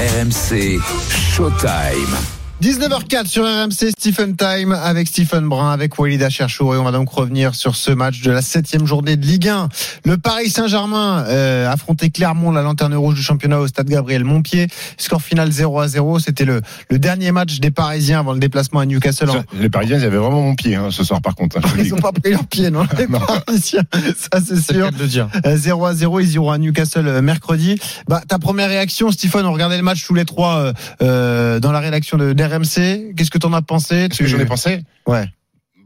RMC Showtime. 19h04 sur RMC Stephen Time avec Stephen Brun, avec Walid Acharchour et on va donc revenir sur ce match de la septième journée de Ligue 1. Le Paris Saint-Germain euh, affrontait Clermont, la lanterne rouge du championnat au stade Gabriel Montpied. Score final 0 à 0. C'était le, le dernier match des Parisiens avant le déplacement à Newcastle. Les Parisiens, ils avaient vraiment mon pied hein, ce soir par contre. hein, Ils dis. ont pas pris leur pied, non, les Non. Parisiens. Ça, c'est sûr. de dire. Euh, 0 à 0, ils iront à Newcastle euh, mercredi. Bah, ta première réaction, Stephen, on regardait le match tous les trois euh, euh, dans la rédaction de d'RMC. Qu'est-ce que t'en as pensé? Qu'est-ce que j'en ai pensé Ouais.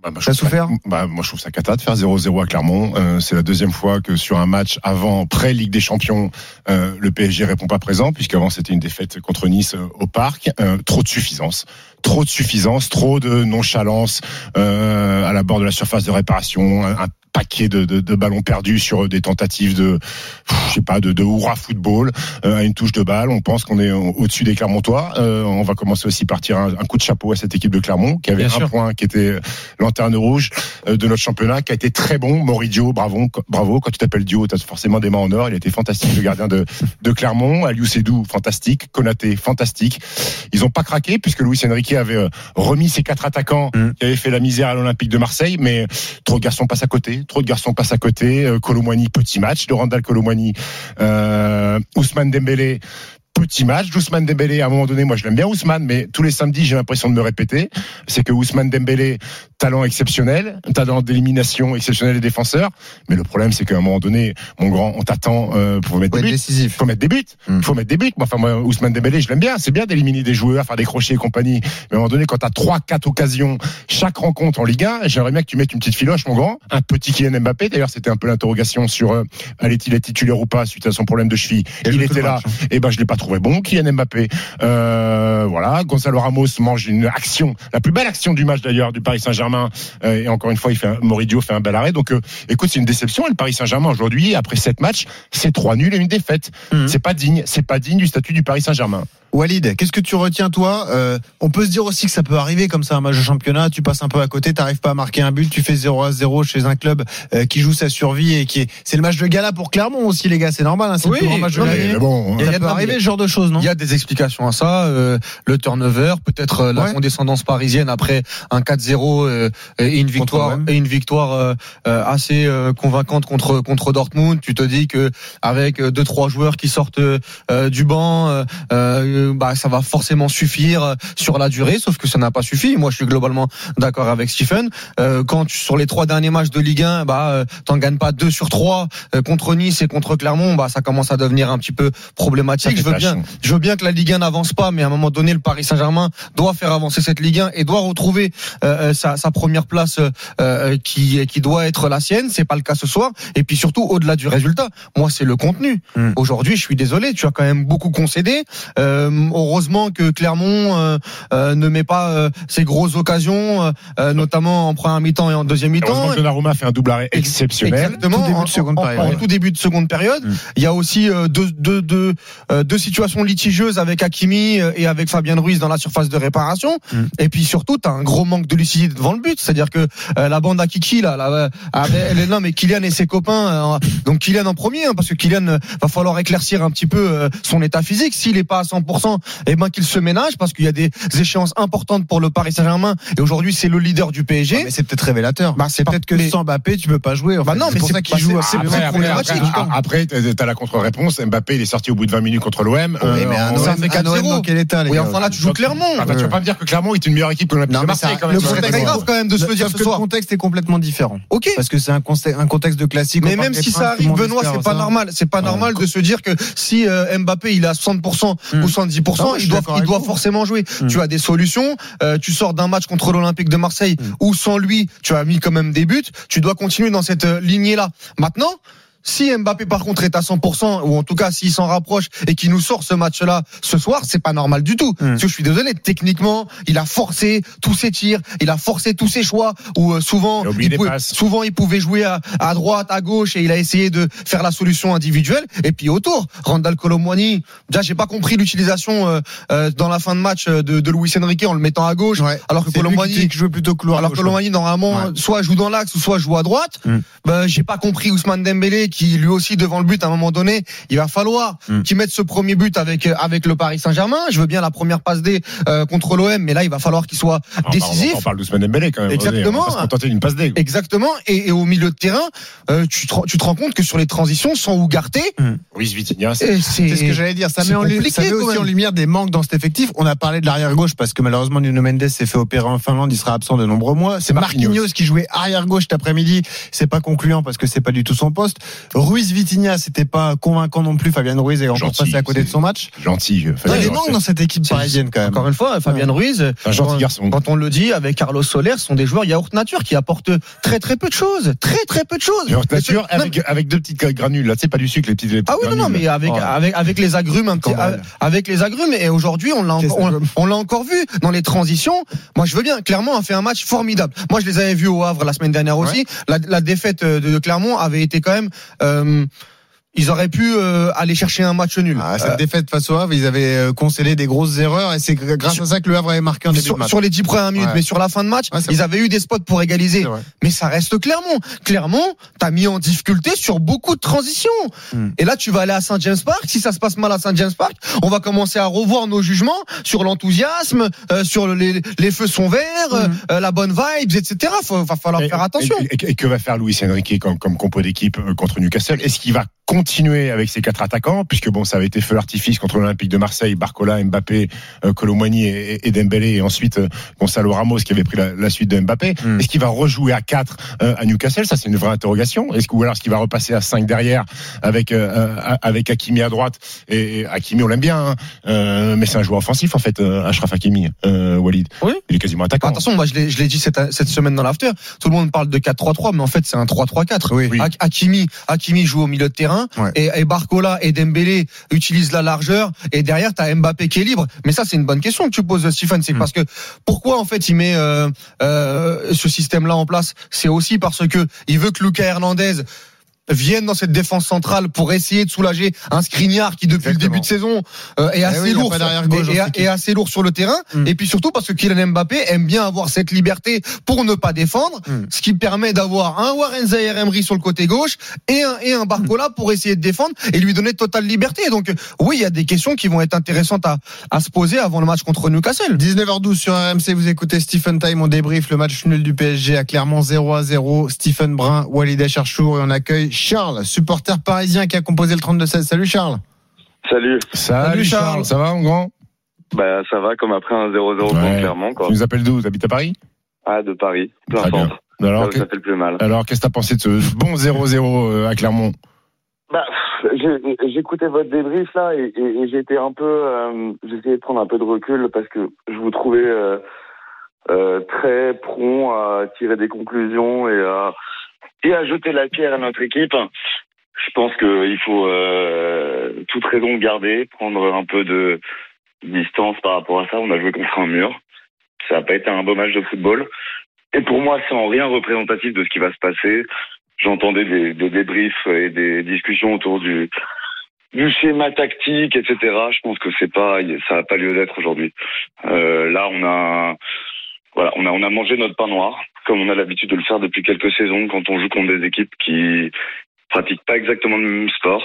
Bah, T'as ça- souffert? Bah, Moi, je trouve ça cata de faire 0-0 à Clermont. Euh, c'est la deuxième fois que sur un match avant, pré-Ligue des Champions, euh, le PSG répond pas présent, puisqu'avant c'était une défaite contre Nice euh, au Parc. Trop de suffisance. Trop de suffisance, trop de nonchalance euh, à la bord de la surface de réparation, un, paquet de, de, de ballons perdus sur des tentatives de, je sais pas, de, de hurrah football euh, à une touche de balle. On pense qu'on est au- au-dessus des Clermontois. Euh, on va commencer aussi par tirer un, un coup de chapeau à cette équipe de Clermont qui avait Bien un sûr. point, qui était lanterne rouge euh, de notre championnat, qui a été très bon. Moridio, bravo, bravo. Quand tu t'appelles Dio, t'as forcément des mains en or. Il a été fantastique, le gardien de, de Clermont. Aliou Sedou, fantastique. Konaté, fantastique. Ils ont pas craqué puisque Luis Enrique avait euh, remis ses quatre attaquants Mm. qui avaient fait la misère à l'Olympique de Marseille, mais trop de garçons passent à côté. Trop de garçons passent à côté. Euh, Colomwani, petit match. De Randall Colomwani, euh, Ousmane Dembélé. Petit match d'Ousmane Dembélé. À un moment donné, moi, je l'aime bien Ousmane, mais tous les samedis, j'ai l'impression de me répéter. C'est que Ousmane Dembélé, talent exceptionnel, talent d'élimination exceptionnel des défenseurs. Mais le problème, c'est qu'à un moment donné, mon grand, on t'attend euh, pour mettre Faut des buts. décisif. faut mettre des buts. Mm. faut mettre des buts. Moi, enfin, moi, Ousmane Dembélé, je l'aime bien. C'est bien d'éliminer des joueurs, faire des crochets et compagnie. Mais à un moment donné, quand t'as trois, quatre occasions chaque rencontre en Ligue 1, j'aimerais bien que tu mettes une petite filoche, mon grand. Un petit Kylian Mbappé. D'ailleurs, c'était un peu l'interrogation sur euh, allait-il être titulaire ou pas suite à son problème de cheville. Il était là. match, hein. Et ben, je l'ai pas trouvé bon, Kylian Mbappé. Euh, voilà. Gonzalo Ramos mange une action, la plus belle action du match d'ailleurs du Paris Saint-Germain. Euh, et encore une fois, il fait un, Moridio fait un bel arrêt. Donc, euh, écoute, c'est une déception. Et le Paris Saint-Germain aujourd'hui, après sept matchs, c'est trois nuls et une défaite. Mhm. C'est pas digne. C'est pas digne du statut du Paris Saint-Germain. Walid, qu'est-ce que tu retiens toi Euh, On peut se dire aussi que ça peut arriver comme ça un match de championnat, tu passes un peu à côté, t'arrives pas à marquer un but, tu fais 0 à 0 chez un club euh, qui joue sa survie et qui est c'est le match de gala pour Clermont aussi les gars, c'est normal, hein, c'est Oui, le plus grand match de l'année. Bon, Et Ça il y a peut de- arriver ce genre de choses, non Il y a des explications à ça. euh, le turnover, peut-être euh, la Ouais. condescendance parisienne après un 4-0 euh, et une victoire et une victoire assez euh, convaincante contre contre Dortmund. Tu te dis que avec deux trois joueurs qui sortent euh, du banc, euh, bah ça va forcément suffire euh, sur la durée. Sauf que ça n'a pas suffi. Moi, je suis globalement d'accord avec Stephen. Euh, quand tu, sur les trois derniers matchs de Ligue 1, bah euh, t'en gagnes pas deux sur trois euh, contre Nice et contre Clermont, bah ça commence à devenir un petit peu problématique. Je veux bien, je veux bien que la Ligue 1 n'avance pas, mais à un moment donné, le Paris Saint-Germain doit faire avancer cette Ligue 1 et doit retrouver euh, euh, sa, sa première place qui, qui doit être la sienne. C'est pas le cas ce soir. Et puis surtout, au-delà du résultat, moi, c'est le contenu. Mm. Aujourd'hui, je suis désolé, tu as quand même beaucoup concédé. Euh, heureusement que Clermont euh, euh, ne met pas euh, ses grosses occasions, euh, euh, notamment en première mi-temps et en deuxième mi-temps. Heureusement que Donnarumma fait un double arrêt exceptionnel. Exactement. Tout début de En- seconde en- période. en tout début de seconde période. Mm. Il y a aussi euh, deux, deux, deux, euh, deux situations litigieuses avec Hakimi euh, et avec Fabien Ruiz dans la surface de réparation. Mm. Et puis surtout, tu as un gros manque de lucidité devant le but. C'est-à-dire que euh, la bande à Kiki, là, là euh, avec- elle est là, mais Kylian et ses copains. euh, donc Kylian en premier, hein, parce que Kylian euh, va falloir éclaircir un petit peu euh, son état physique. S'il est pas à 100%, eh ben qu'il se ménage, parce qu'il y a des échéances importantes pour le Paris Saint-Germain. Et aujourd'hui, c'est le leader du PSG. Ah, mais c'est peut-être révélateur. Bah, c'est peut-être que mais- sans Mbappé, tu peux pas jouer. en Bah non, c'est mais pour c'est ça qu'il joue. assez bien. Après, après, problématique. après, après, t'as la contre-réponse. Mbappé, il est sorti au bout de 20 minutes contre l'OM. Oui, mais un ça OM fait un 4-0. OM dans quel état Oui, enfin là, tu joues Clermont. Ah bah, tu vas pas me dire que Clermont est une meilleure équipe que l'Olympique Non, de mais Marseille quand même. le C'est grave quand même de se le dire ce que le soir. contexte est complètement différent. Ok. Parce que c'est un, conte- un contexte de classique. Mais même si ça arrive, le Benoît, c'est pas normal. C'est pas normal de se dire que si euh, Mbappé il à 60% Mm. ou 70%, Non, mais je il doit, il forcément jouer. Mm. Tu as des solutions. euh, tu sors d'un match contre l'Olympique de Marseille Mm. où sans lui, tu as mis quand même des buts. Tu dois continuer dans cette euh, lignée-là. Maintenant. Si Mbappé par contre est à 100% ou en tout cas s'il s'en rapproche et qu'il nous sort ce match-là ce soir, c'est pas normal du tout. Mm. Parce que je suis désolé, techniquement, il a forcé tous ses tirs, il a forcé tous ses choix où euh, souvent Il pouvait, souvent il pouvait jouer à, à droite, à gauche et il a essayé de faire la solution individuelle. Et puis autour, Randall Colomwani, déjà j'ai pas compris l'utilisation euh, euh, dans la fin de match euh, de, de Luis Enrique en le mettant à gauche, Ouais. alors que Colomwani jouait plutôt couloir alors que normalement Ouais. soit joue dans l'axe ou soit joue à droite. Mm. Ben, j'ai pas compris Ousmane Dembélé qui lui aussi devant le but à un moment donné, il va falloir Mm. qu'il mette ce premier but avec avec le Paris Saint-Germain. Je veux bien la première passe D euh, contre l'OM, mais là il va falloir qu'il soit On parle- décisif. On parle d'Ousmane Dembélé quand même. Exactement. On va se d'une passe D. Exactement. Et, et au milieu de terrain, euh, tu, te, tu te rends compte que sur les transitions, sans Ougarté, Vitinha, c'est- et C'est ce que j'allais dire. Ça c'est met, en, ça met aussi en lumière des manques dans cet effectif. On a parlé de l'arrière gauche parce que malheureusement Nuno Mendes s'est fait opérer en Finlande. Il sera absent de nombreux mois. C'est Marquinhos. Marquinhos qui jouait arrière gauche cet après-midi. C'est pas concluant parce que c'est pas du tout son poste. Ruiz Vitinha, c'était pas convaincant non plus. Fabien Ruiz est encore Gentil, passé à côté de c'est- son match. gentil. Il y a Fabien des Ruiz. manques dans cette équipe C'est- parisienne quand même. Encore une fois, Fabien Ruiz, Un gentil quand- garçon. Quand on le dit avec Carlos Soler, ce sont des joueurs yaourt nature qui apportent très très peu de choses, très très peu de choses. Genre nature Non, avec, avec deux petites granules. Là, tu sais, pas du sucre, les petites. les petites Ah oui non non mais avec Oh. avec avec les agrumes un petit Quand même. avec les agrumes et aujourd'hui on l'a on, l'a encore vu dans les transitions. Moi je veux bien Clermont a fait un match formidable. Moi je les avais vus au Havre la semaine dernière aussi. La, la défaite de, de Clermont avait été quand même euh, ils auraient pu euh, aller chercher un match nul. Ah, cette Euh, défaite face au Havre, ils avaient euh, concédé des grosses erreurs et c'est grâce à ça que le Havre avait marqué en début de sur, match. sur les dix premières minutes, Ouais. mais sur la fin de match, Ouais, ils avaient eu des spots pour égaliser. Mais ça reste Clermont. Clermont, t'as mis en difficulté sur beaucoup de transitions. Hmm. Et là, tu vas aller à Saint James Park. Si ça se passe mal à Saint James Park, on va commencer à revoir nos jugements sur l'enthousiasme, euh, sur les, les feux sont verts, euh, la bonne vibes, etc. Faut, va falloir Et- faire attention. Et, et- et que va faire Luis Enrique comme, comme compo d'équipe contre Newcastle? Est-ce qu'il va continuer avec ses quatre attaquants puisque bon ça avait été feu l'artifice contre l'Olympique de Marseille, Barcola, Mbappé, euh, Colomani et, et Dembélé et ensuite euh, Gonzalo Ramos qui avait pris la, la suite de Mbappé. Mm. Est-ce qu'il va rejouer à 4 à Newcastle? Ça c'est une vraie interrogation. Est-ce que ou alors est-ce qu'il va repasser à 5 derrière avec euh, euh, avec Hakimi à droite et, et Hakimi on l'aime bien hein, euh, mais c'est un joueur offensif en fait euh, Achraf Hakimi euh, Walid. Oui. Il est quasiment attaquant. Attention, moi je l'ai je l'ai dit cette, cette semaine dans l'after. Tout le monde parle de 4-3-3, mais en fait c'est un 3-3-4. Oui. Oui. Hak- Hakimi, Hakimi joue au milieu de terrain Ouais. et, et Barcola et Dembélé utilisent la largeur et derrière t'as Mbappé qui est libre. Mais ça c'est une bonne question que tu poses Stephen, c'est Mm. parce que pourquoi en fait il met euh, euh, ce système-là en place? C'est aussi parce que il veut que Lucas Hernandez vienne dans cette défense centrale pour essayer de soulager un Skriniar qui depuis Exactement. le début de saison euh, est Eh assez oui, lourd et- assez lourd sur le terrain Mm. et puis surtout parce que Kylian Mbappé aime bien avoir cette liberté pour ne pas défendre Mm. ce qui permet d'avoir un Warren Zaire Emery sur le côté gauche et un, et un Barcola pour essayer de défendre et lui donner totale liberté. Donc oui, il y a des questions qui vont être intéressantes à, à se poser avant le match contre Newcastle. 19h12 sur RMC, vous écoutez Stephen Time, on débrief le match nul du PSG à Clermont 0 à 0. Stephen Brun, Walid Acharchour et on accueille Charles, supporter parisien qui a composé le 32-16. Salut Charles. Salut. Salut, Salut, Charles. Charles. ça va mon grand? Bah ça va comme après un 0-0 contre Ouais. Clermont quoi. Tu nous appelles d'où? T'habites à Paris? Ah de Paris, plein Très bien. centre. Alors, ça fait le plus mal. alors qu'est-ce que t'as pensé de ce bon 0-0 euh, à Clermont? Bah j'écoutais votre débrief là et, et- et j'ai été un peu, euh, essayé de prendre un peu de recul parce que je vous trouvais euh, euh, très prompt à tirer des conclusions et à et à jeter la pierre à notre équipe. Je pense qu'il faut euh, toute raison garder, prendre un peu de distance par rapport à ça. On a joué contre un mur. Ça n'a pas été un beau match de football. Et pour moi, c'est en rien représentatif de ce qui va se passer. J'entendais des, débriefs et des discussions autour du, du schéma tactique, etc. Je pense que c'est pas, ça n'a pas lieu d'être aujourd'hui. Euh, là, on a, voilà, on a, on a mangé notre pain noir, comme on a l'habitude de le faire depuis quelques saisons quand on joue contre des équipes qui pratiquent pas exactement le même sport.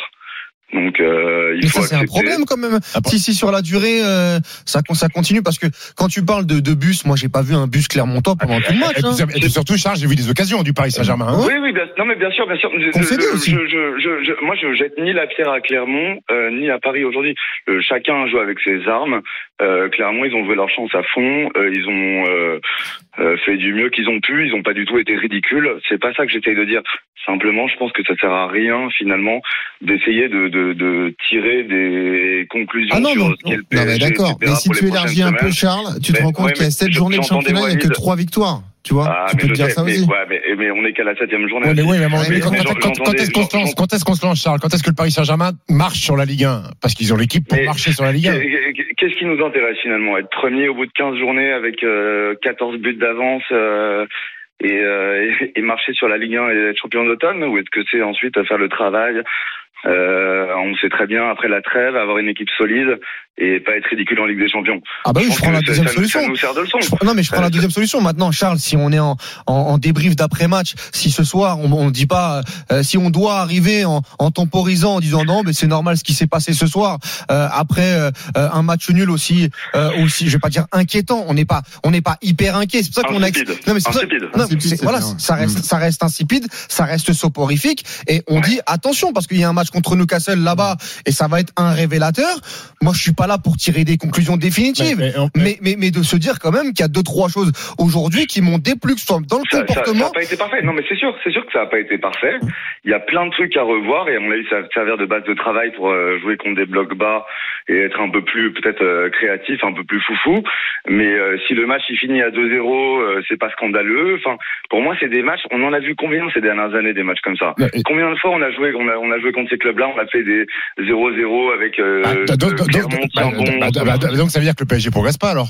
Donc, euh, il Mais faut ça c'est un problème quand même. Ah, Si si sur la durée euh, ça ça continue parce que quand tu parles de, de bus, moi j'ai pas vu un bus Clermontois pendant tout le match. et, hein. puis, et surtout, Charles, j'ai vu des occasions du Paris Saint-Germain. hein. Oui, oui, bien, non, mais bien sûr, bien sûr. Je, Concédé je- aussi. je- je- je- je- moi, je jette ni la pierre à Clermont, euh, ni à Paris aujourd'hui. Euh, chacun joue avec ses armes. Euh, Clermont, ils ont joué leur chance à fond. Euh, ils ont euh, euh, fait du mieux qu'ils ont pu. Ils n'ont pas du tout été ridicules. C'est pas ça que j'essaye de dire. Simplement, je pense que ça sert à rien finalement d'essayer de, de, de tirer des conclusions Ah non, sur non, ce non, mais d'accord. Mais si tu élargis un peu. Charles, tu te rends compte ouais, qu'il y a mais 7 je- journées de championnat, il n'y a que. 3 victoires. Tu vois Ah, Tu mais peux te dire sais, ça mais, aussi. ouais, mais, mais on est qu'à la septième journée. Ouais, mais à Ouais, quand, mais quand- quand- quand est-ce qu'on se lance j'entendais- Quand est-ce qu'on se lance, Charles? Quand est-ce que le Paris Saint-Germain marche sur la Ligue 1 Parce qu'ils ont l'équipe pour Mais- marcher sur la Ligue 1. Qu'est-ce qui nous intéresse finalement? Être premier au bout de 15 journées avec euh, 14 buts d'avance euh, et, euh, et, marcher sur la Ligue 1 et être champion d'automne? Ou est-ce que c'est ensuite faire le travail? Euh, on sait très bien après la trêve avoir une équipe solide et pas être ridicule en Ligue des Champions. Ah bah oui, je, prends la deuxième ça solution. Ça nous sert de leçon. Je- non mais je prends la Euh, deuxième solution maintenant Charles si on est en, en, en débrief d'après match si ce soir on, on dit pas euh, si on doit arriver en, en temporisant en disant non mais c'est normal ce qui s'est passé ce soir euh, après euh, euh, un match nul aussi euh, aussi je vais pas dire inquiétant on n'est pas on n'est pas hyper inquiet c'est pour ça qu'on a non mais c'est ça- Insipide. voilà bien. ça reste Mm. ça reste insipide ça reste soporifique et on dit attention parce qu'il y a un match contre Newcastle là-bas et ça va être un révélateur moi je suis pas là pour tirer des conclusions définitives Mais- mais on- mais, mais, mais de se dire quand même qu'il y a deux, trois choses aujourd'hui qui m'ont déplu, que soit dans le Ça- ça- Ça comportement. n'a pas été parfait. Non, mais c'est sûr, c'est sûr que ça n'a pas été parfait. Il y a plein de trucs à revoir et à mon avis, ça va servir de base de travail pour euh, jouer contre des blocs bas et être un peu plus peut-être euh, créatif, un peu plus foufou. Mais euh, si le match il finit à 2-0, euh, c'est pas scandaleux. Enfin, pour moi, c'est des matchs. On en a vu combien ces dernières années des matchs comme ça? Et- Combien de fois on a joué, on a, on a joué contre ces clubs-là, on a fait des 0-0 avec euh, Ah, donc- bah, bah, bah, donc ça veut dire que le PSG progresse pas alors?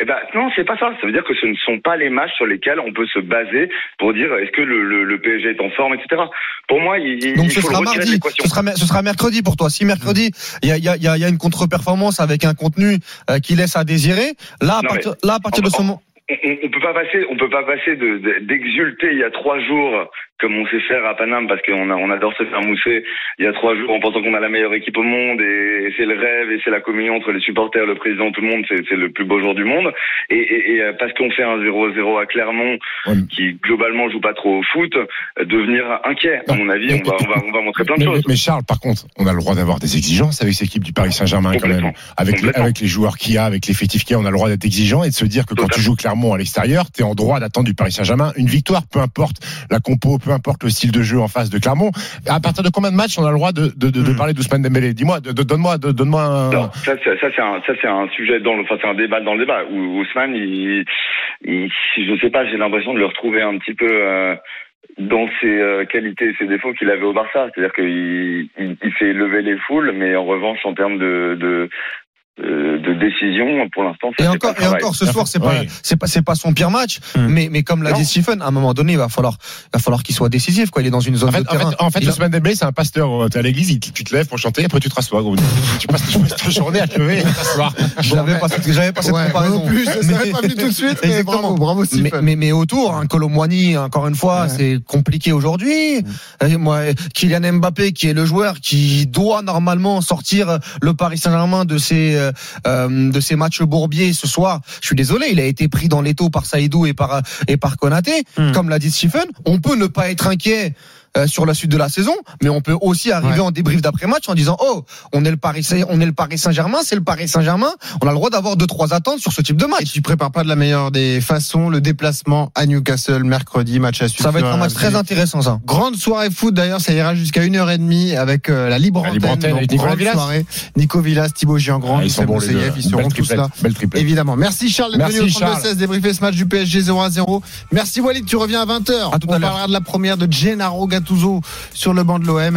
Eh ben non, c'est pas ça. Ça veut dire que ce ne sont pas les matchs sur lesquels on peut se baser pour dire est-ce que le, le, le PSG est en forme, etc. Pour moi, il, Donc il ce faut sera le retirer de mardi, l'équation. ce sera, mer- ce sera mercredi pour toi. Si mercredi, il y a, y, y une contre-performance avec un contenu euh, qui laisse à désirer, là, à Non, partir, là, à partir de ce moment. On, on, on peut pas passer, on peut pas passer de- de- d'exulter il y a trois jours comme on sait faire à Paname parce qu'on on adore se faire mousser il y a trois jours en pensant qu'on a la meilleure équipe au monde et, c'est le rêve et c'est la communion entre les supporters, le président, tout le monde, c'est le plus beau jour du monde. Et, et, et, euh, parce qu'on fait un 0-0 à Clermont Ouais. qui globalement joue pas trop au foot, euh, devenir inquiet. À mon avis, on va, on va, on va montrer plein de mais, choses. mais- mais Charles, par contre, on a le droit d'avoir des exigences avec cette équipe du Paris Saint-Germain quand même. Avec, les, avec les joueurs qu'il y a, avec l'effectif qu'il y a, on a le droit d'être exigeant et de se dire que quand tu joues clairement à l'extérieur, tu es en droit d'attendre du Paris Saint-Germain une victoire, peu importe la compo, peu importe le style de jeu en face de Clermont. À partir de combien de matchs on a le droit de, de, de, de Hmm. parler d'Ousmane Dembélé? Dis-moi, donne-moi donne-moi un... Non, ça, c'est- ça c'est un, ça c'est un sujet dans le, enfin c'est un débat dans le débat. Où Ousmane, il, il, je sais pas, j'ai l'impression de le retrouver un petit peu euh, dans ses euh, qualités et ses défauts qu'il avait au Barça. C'est-à-dire qu'il il, il fait lever les foules, mais en revanche en termes de de, de décision, pour l'instant, Et encore, pas et encore, ce soir, c'est pas, Oui. c'est pas, c'est pas son pire match. Mm. Mais, mais comme l'a Non. dit Stephen, à un moment donné, il va falloir, il va falloir qu'il soit décisif, quoi. Il est dans une zone En fait, de en terrain. fait, en fait Il a- Ousmane Dembélé, c'est un pasteur. T'es à l'église, il- tu te lèves pour chanter, après tu te rassois. gros. Tu passes, tu passes ta journée à te lever et à t'asseoir. j'avais pas, cette- j'avais pas cette Ouais, comparaison. plus, ça Mais- pas venu tout de suite, mais bravo, bravo Stephen. mais, mais autour, un Colomboigny, encore une fois, Ouais. c'est compliqué aujourd'hui. Moi, Kylian Mbappé, qui est le joueur qui doit normalement sortir le Paris Saint-Germain de ses euh, euh, de ses matchs bourbiers ce soir. Je suis désolé, il a été pris dans l'étau par Saïdou et par et par Konaté. Hmm. Comme l'a dit Stephen, on peut ne pas être inquiet. Euh, sur la suite de la saison, mais on peut aussi arriver Ouais. en débrief d'après-match en disant oh on est le Paris on est le Paris Saint-Germain, c'est le Paris Saint-Germain, on a le droit d'avoir deux trois attentes sur ce type de Et match. tu prépares pas de la meilleure des façons le déplacement à Newcastle mercredi, match à suivre. Ça va être un match très intéressant ça. Grande soirée foot d'ailleurs, ça ira jusqu'à 1h30 avec euh, la libre La antenne. libre antenne donc avec Nicolas grande Villas. soirée. Nico Villas, Thibaut Giangrand, Ah, ils sont bons les ils seront tous là. Belle triplette. Évidemment. Merci Charles d'être venu au 32 Charles. 16 débriefer ce match du PSG 0 à 0. Merci Walid, tu reviens à 20h. À tout à On l'heure. parlera de la première de Gennaro Gattuso sur le banc de l'OM